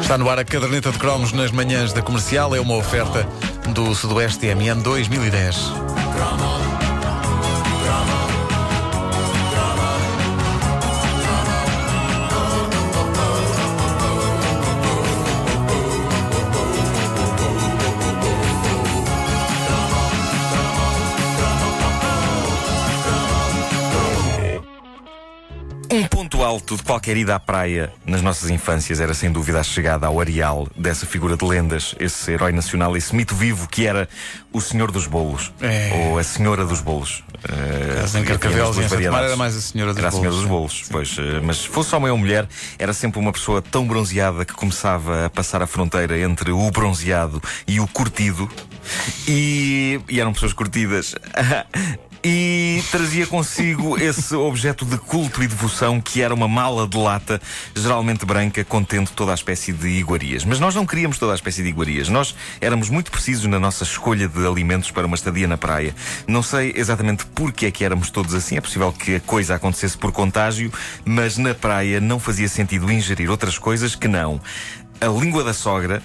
Está no ar a caderneta de cromos nas manhãs da comercial. É uma oferta do Sudoeste MM 2010. De qualquer ida à praia nas nossas infâncias era sem dúvida a chegada ao areal dessa figura de lendas, esse herói nacional, esse mito vivo que era o Senhor dos Bolos É. ou a Senhora dos Bolos. Caso em Carcavelos e em era mais a Senhora dos Era a Senhora Bolos, dos Bolos, pois. eh, Mas se fosse homem ou mulher, era sempre uma pessoa tão bronzeada que começava a passar a fronteira entre o bronzeado e o curtido. E, e eram pessoas curtidas. E trazia consigo esse objeto de culto e devoção que era uma mala de lata, geralmente branca, contendo toda a espécie de iguarias. Mas nós não queríamos toda a espécie de iguarias. Nós éramos muito precisos na nossa escolha de alimentos para uma estadia na praia. Não sei exatamente porque é que éramos todos assim. É possível que a coisa acontecesse por contágio, mas na praia não fazia sentido ingerir outras coisas que não a língua da sogra,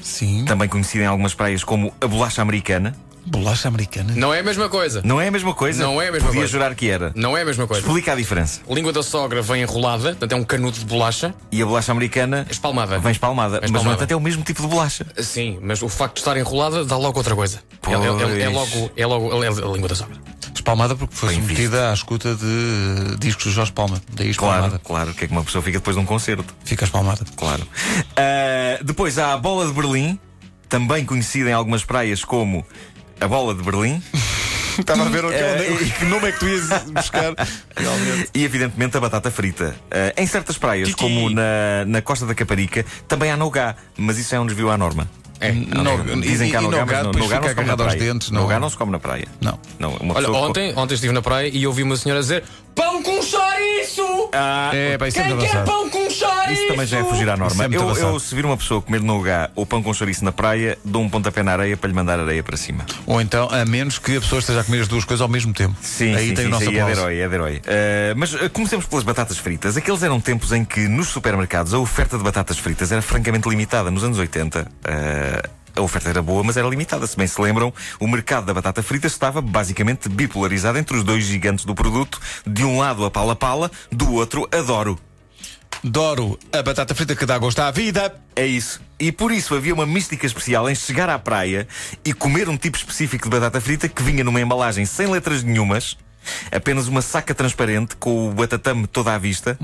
Sim. também conhecida em algumas praias como a bolacha americana. Bolacha americana. Não é a mesma coisa. Não é a mesma coisa? Não é a mesma Podia coisa. jurar que era. Não é a mesma coisa. Explica a diferença. Língua da sogra vem enrolada, portanto é um canudo de bolacha, E a bolacha americana espalmada. vem espalmada. Vem Mas, espalmada. entanto, é o mesmo tipo de bolacha. Sim, mas o facto de estar enrolada dá logo outra coisa. É, é- é- é logo, é logo é a língua da sogra. Espalmada porque foi Bem submetida à escuta de discos de Jorge Palma. Daí Claro, espalmada. claro. Que é que uma pessoa fica depois de um concerto. Fica espalmada. Claro. Ah, depois há a bola de Berlim, também conhecida em algumas praias como a bola de Berlim. Estava a ver o que, onde- que nome é que tu ias buscar. Realmente. E evidentemente a batata frita. Ah, em certas praias, Titi. como na, na Costa da Caparica, também há nogá, mas isso é um desvio à norma. É. Não, Dizem que há nogá, mas nogá não se come na praia. dentes, não- Nogá não se come na praia. Não. Não, uma Olha, ontem, ontem estive na praia e ouvi uma senhora dizer Pão com chouriço! Ah, É, isso é Quem quer avançado. pão com chouriço? Isso também já é fugir à norma. É muito eu, eu, se vir uma pessoa comer nogá ou pão com chouriço na praia, dou um pontapé na areia para lhe mandar areia para cima. Ou então, a menos que a pessoa esteja a comer as duas coisas ao mesmo tempo. Sim, Aí sim, tem sim, o nosso sim, é de herói, é de herói. Uh, mas uh, comecemos pelas batatas fritas. Aqueles eram tempos em que nos supermercados a oferta de batatas fritas era francamente limitada. Nos anos 80, uh, a oferta era boa, mas era limitada. Se bem se lembram, o mercado da batata frita estava basicamente bipolarizado entre os dois gigantes do produto. De um lado a Pala Pala, do outro a Doro. Doro a batata frita que dá gosto à vida. É isso. E por isso havia uma mística especial em chegar à praia e comer um tipo específico de batata frita que vinha numa embalagem sem letras nenhumas, apenas uma saca transparente com o batatame toda à vista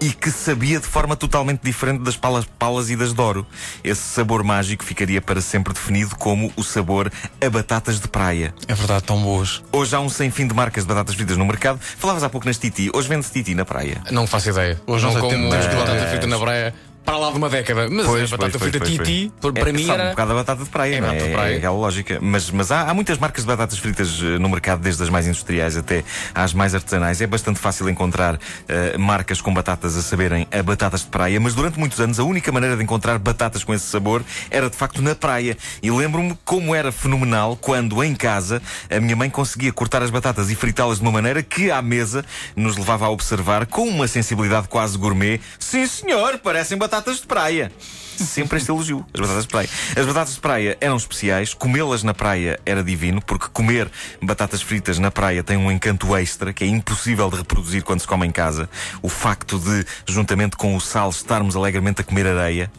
e que sabia de forma totalmente diferente das palas palas e das Doro. Esse sabor mágico ficaria para sempre definido como o sabor a batatas de praia. É verdade, tão boas. Hoje há um sem fim de marcas de batatas fritas no mercado. Falavas há pouco nas Titi. Hoje vende-se Titi na praia. Não faço ideia. Hoje não nós como temos batata frita na praia para lá de uma década. Mas Pois, a batata pois, frita pois, Titi, pois. para É, mim era. um bocado a batata de praia, É não batata de é? praia. É aquela lógica. Mas, mas há, há muitas marcas de batatas fritas eh, no mercado, desde as mais industriais até às mais artesanais. É bastante fácil encontrar eh, marcas com batatas a saberem a batatas de praia, mas durante muitos anos a única maneira de encontrar batatas com esse sabor era de facto na praia. E lembro-me como era fenomenal quando em casa a minha mãe conseguia cortar as batatas e fritá-las de uma maneira que à mesa nos levava a observar com uma sensibilidade quase gourmet. Sim, senhor, parecem batatas de praia. Sempre este elogio, as batatas de praia. As batatas de praia eram especiais, comê-las na praia era divino, porque comer batatas fritas na praia tem um encanto extra que é impossível de reproduzir quando se come em casa. O facto de, juntamente com o sal, estarmos alegremente a comer areia.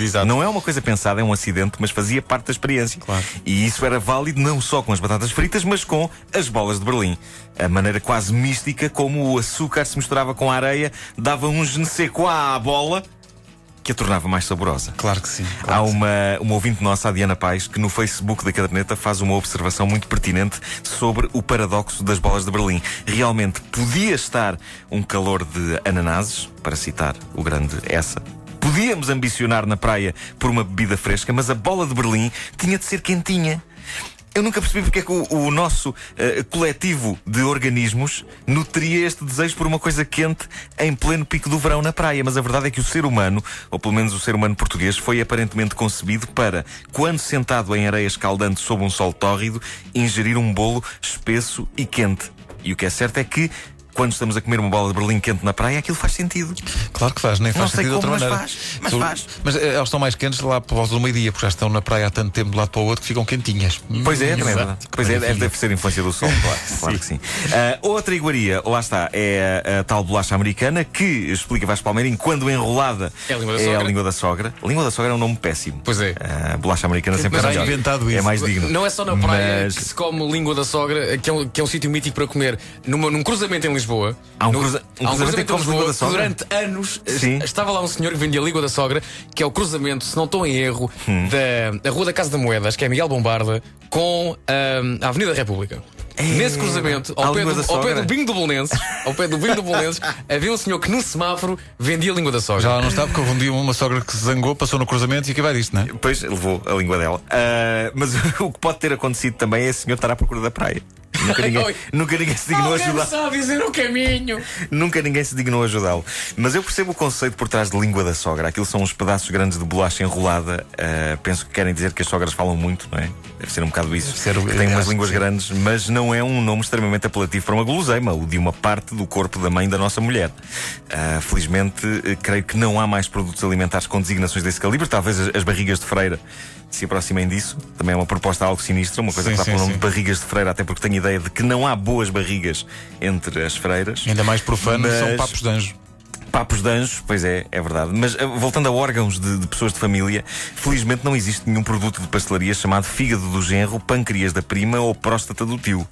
Exato. Não é uma coisa pensada, é um acidente, mas fazia parte da experiência. Claro. E isso era válido não só com as batatas fritas, mas com as bolas de Berlim. A maneira quase mística como o açúcar se misturava com a areia dava um je à bola que a tornava mais saborosa. Claro que sim. Há claro que sim. uma, uma ouvinte nossa, a Diana Pais, que no Facebook da Caderneta faz uma observação muito pertinente sobre o paradoxo das bolas de Berlim. Realmente podia estar um calor de ananases, para citar o grande essa. Podíamos ambicionar na praia por uma bebida fresca, mas a bola de Berlim tinha de ser quentinha. Eu nunca percebi porque é que o, o nosso eh, coletivo de organismos nutria este desejo por uma coisa quente em pleno pico do verão na praia. Mas a verdade é que o ser humano, ou pelo menos o ser humano português, foi aparentemente concebido para, quando sentado em areia escaldante sob um sol tórrido, ingerir um bolo espesso e quente. E o que é certo é que quando estamos a comer uma bola de berlim quente na praia, aquilo faz sentido. Claro que faz, nem faz Não sei sentido de outra como, mas maneira. faz, mas Tu- faz. Mas eh, elas estão mais quentes lá por volta do meio-dia, porque já estão na praia há tanto tempo de um lado para o outro que ficam quentinhas. Pois é, também é verdade. Pois é, deve, ser influência do sol, claro, claro que sim. Ah, outra iguaria, lá está, é a, a tal bolacha americana que, explica Vasco Palmeirim, quando enrolada É a língua da a sogra. língua da sogra. Língua da sogra é um nome péssimo. Pois é. A bolacha americana sempre Mas é melhor. inventado É isso. mais digno. Não é só na praia Mas- que se come língua da sogra, que é um, que é um sítio mítico para comer. Numa- num cruzamento em Lisboa. Há um no- cruza- um há cruzamento em que em língua da sogra? Durante anos Sim. estava lá um senhor que vendia língua da sogra, que é o cruzamento, se não estou em erro, Hum. da, da Rua da Casa da Moedas, que é Miguel Bombarda, com ahm, a Avenida da República. Nesse cruzamento, a ao pé, do, ao pé do Binho do Bolonenses, ao pé do Binho do Bolonenses, havia um senhor que no semáforo vendia língua da sogra. Já lá não está, porque houve um dia uma sogra que se zangou, passou no cruzamento e acabar isto, não é? Depois levou a língua dela. Ah, mas o que pode ter acontecido também é esse senhor estar à procura da praia. Nunca ninguém, nunca ninguém se dignou a ajudar. sabe dizer o caminho. Nunca ninguém se dignou a ajudá-lo. Mas eu percebo o conceito por trás de língua da sogra. Aquilo são uns pedaços grandes de bolacha enrolada. Ah, penso que querem dizer que as sogras falam muito, não é? Deve ser um bocado isso. Deve ser o- que têm umas acho línguas que grandes, mas não é um nome extremamente apelativo para uma guloseima, o de uma parte do corpo da mãe da nossa mulher. Ah, felizmente, eh, creio que não há mais produtos alimentares com designações desse calibre. Talvez as, as barrigas de freira se aproximem disso. Também é uma proposta algo sinistra, uma coisa Sim, que sim, pelo nome de barrigas de freira, até porque tenho ideia de que não há boas barrigas entre as freiras. Ainda mais profano, são papos de anjo. Papos de anjos, pois é, é verdade. Mas ah, voltando a órgãos de, de pessoas de família, felizmente não existe nenhum produto de pastelaria chamado fígado do genro, pâncreas da prima ou próstata do tio.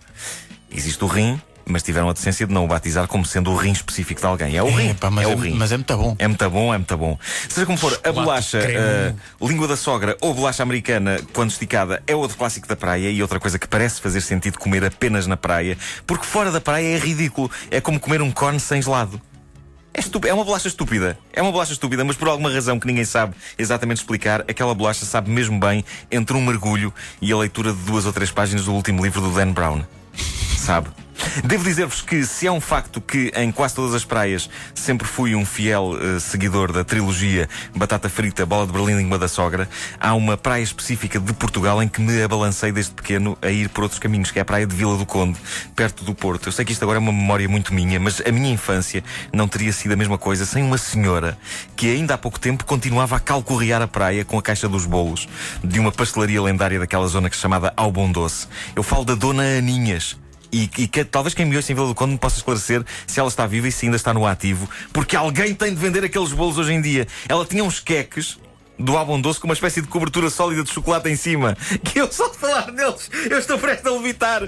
Existe o rim, mas tiveram a decência de não o batizar como sendo o rim específico de alguém. É o rim. Epá, mas, é é, o rim. mas é muito bom. É muito bom, é muito bom. Seja como for, a bolacha, ah, língua da sogra ou bolacha americana, quando esticada, é outro clássico da praia e outra coisa que parece fazer sentido comer apenas na praia, porque fora da praia é ridículo. É como comer um cone sem gelado. É, é uma bolacha estúpida. É uma bolacha estúpida, mas por alguma razão que ninguém sabe exatamente explicar, aquela bolacha sabe mesmo bem entre um mergulho e a leitura de duas ou três páginas do último livro do Dan Brown. Sabe? Devo dizer-vos que se é um facto que em quase todas as praias sempre fui um fiel eh, seguidor da trilogia Batata Frita, Bola de Berlim, Língua da Sogra, há uma praia específica de Portugal em que me abalancei desde pequeno a ir por outros caminhos, que é a praia de Vila do Conde, perto do Porto. Eu sei que isto agora é uma memória muito minha, mas a minha infância não teria sido a mesma coisa sem uma senhora que ainda há pouco tempo continuava a calcorrear a praia com a caixa dos bolos de uma pastelaria lendária daquela zona que se chamada Ao Bom Doce. Eu falo da Dona Aninhas. E, e que talvez quem me ouça em Vila do Conde me possa esclarecer se ela está viva e se ainda está no ativo, porque alguém tem de vender aqueles bolos hoje em dia. Ela tinha uns queques do Abon Doce com uma espécie de cobertura sólida de chocolate em cima, que eu só falar neles, eu estou prestes a levitar.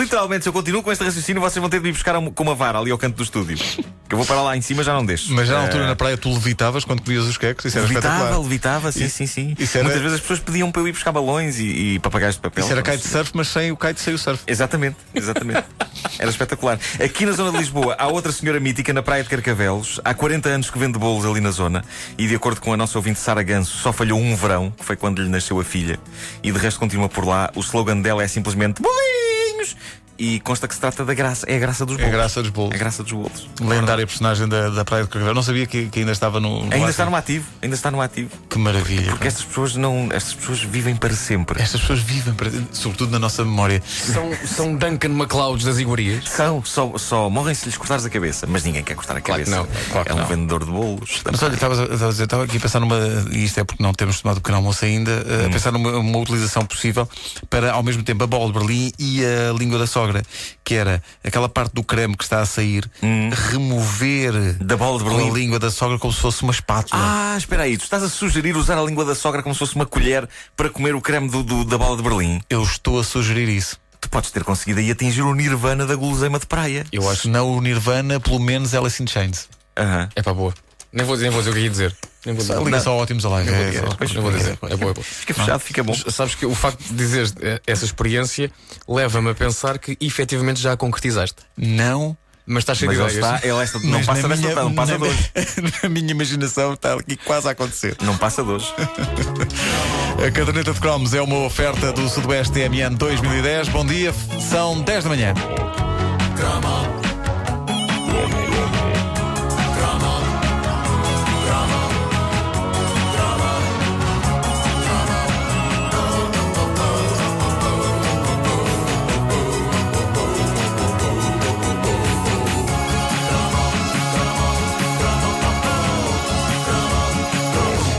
Literalmente, se eu continuo com este raciocínio, vocês vão ter de ir buscar com uma vara ali ao canto do estúdio. Que eu vou para lá em cima já não deixo. Mas já na Eh, altura na praia tu levitavas quando comias os queques, isso era Levitava, levitava, sim, sim, sim. era- Muitas vezes as pessoas pediam para eu ir buscar balões e, e papagaios de papel. Isso era kitesurf, mas sem o kite sem o surf. Exatamente, exatamente. Era espetacular. Aqui na zona de Lisboa há outra senhora mítica na Praia de Carcavelos. Há 40 anos que vende bolos ali na zona. E de acordo com a nossa ouvinte Sara Ganso, só falhou um verão, que foi quando lhe nasceu a filha. E de resto continua por lá. O slogan dela é simplesmente bolinhos! E consta que se trata da graça. É a graça dos É a bolos. graça dos bolos. É a graça dos bolos. Lendária personagem da, da Praia de Carcavel. Não sabia que, que ainda estava no. no Ainda ativo. está no ativo. Ainda está no ativo. Que maravilha. Porque estas pessoas não. Estas pessoas vivem para sempre. Estas pessoas vivem, para- sobretudo na nossa memória. São, são Duncan MacLeods das iguarias. São, só, só morrem se lhes cortares a cabeça. Mas ninguém quer cortar a Claro cabeça. não, claro é um não. vendedor de bolos. Mas olha, estava a estava a dizer, estava aqui a pensar numa. E isto é porque não temos tomado o pequeno almoço ainda. A pensar numa uma utilização possível para, ao mesmo tempo, a bola de Berlim e a língua da sogra. Que era aquela parte do creme que está a sair, remover Da bola de com a Berlim. língua da sogra como se fosse uma espátula. Ah, espera aí, tu estás a sugerir usar a língua da sogra como se fosse uma colher para comer o creme do, do- da bola de Berlim? Eu estou a sugerir isso. Tu podes ter conseguido aí atingir o nirvana da guloseima de praia. Eu acho. Se não o Nirvana, pelo menos Alice in Chains. É para boa. Nem vou dizer, nem vou dizer o que ia dizer. Nem vou dizer. Liga só ótimos alive. Nem vou É, dizer. é, Nem vou dizer. É boa, é boa. Fica fechado, fica bom. Sabes que o facto de dizeres eh, essa experiência leva-me a pensar que efetivamente já a concretizaste. Não. Mas estás cheio de ideias. está, ele esta, não mas passa desta, minha- não passa na de hoje. minha- Na minha imaginação está aqui quase a acontecer. Não passa de hoje. A caderneta de cromos é uma oferta do Sudoeste TMN 2010. Bom dia, são 10 da manhã. Come on,